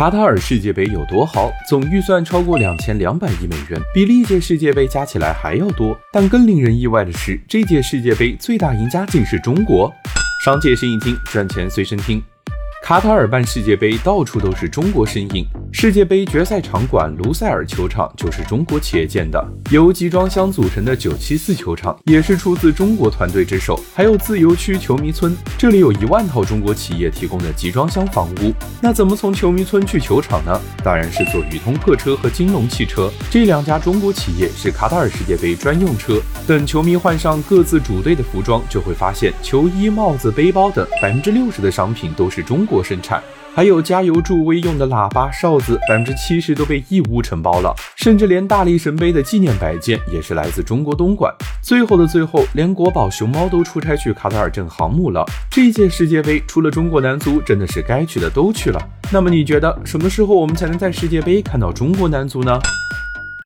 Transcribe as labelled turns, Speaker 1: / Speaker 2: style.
Speaker 1: 卡塔尔世界杯有多豪？总预算超过两千两百亿美元，比历届世界杯加起来还要多。但更令人意外的是，这届世界杯最大赢家竟是中国。商界生意听，赚钱随身听。卡塔尔办世界杯，到处都是中国身影。世界杯决赛场馆卢塞尔球场就是中国企业建的，由集装箱组成的九七四球场也是出自中国团队之手。还有自由区球迷村，这里有一万套中国企业提供的集装箱房屋。那怎么从球迷村去球场呢？当然是坐宇通客车和金龙汽车，这两家中国企业是卡塔尔世界杯专用车。等球迷换上各自主队的服装，就会发现球衣、帽子、背包等百分之六十的商品都是中国生产。还有加油助威用的喇叭、哨子，百分之七十都被义乌承包了，甚至连大力神杯的纪念摆件也是来自中国东莞。最后的最后，连国宝熊猫都出差去卡塔尔镇航母了。这届世界杯，除了中国男足，真的是该去的都去了。那么你觉得什么时候我们才能在世界杯看到中国男足呢？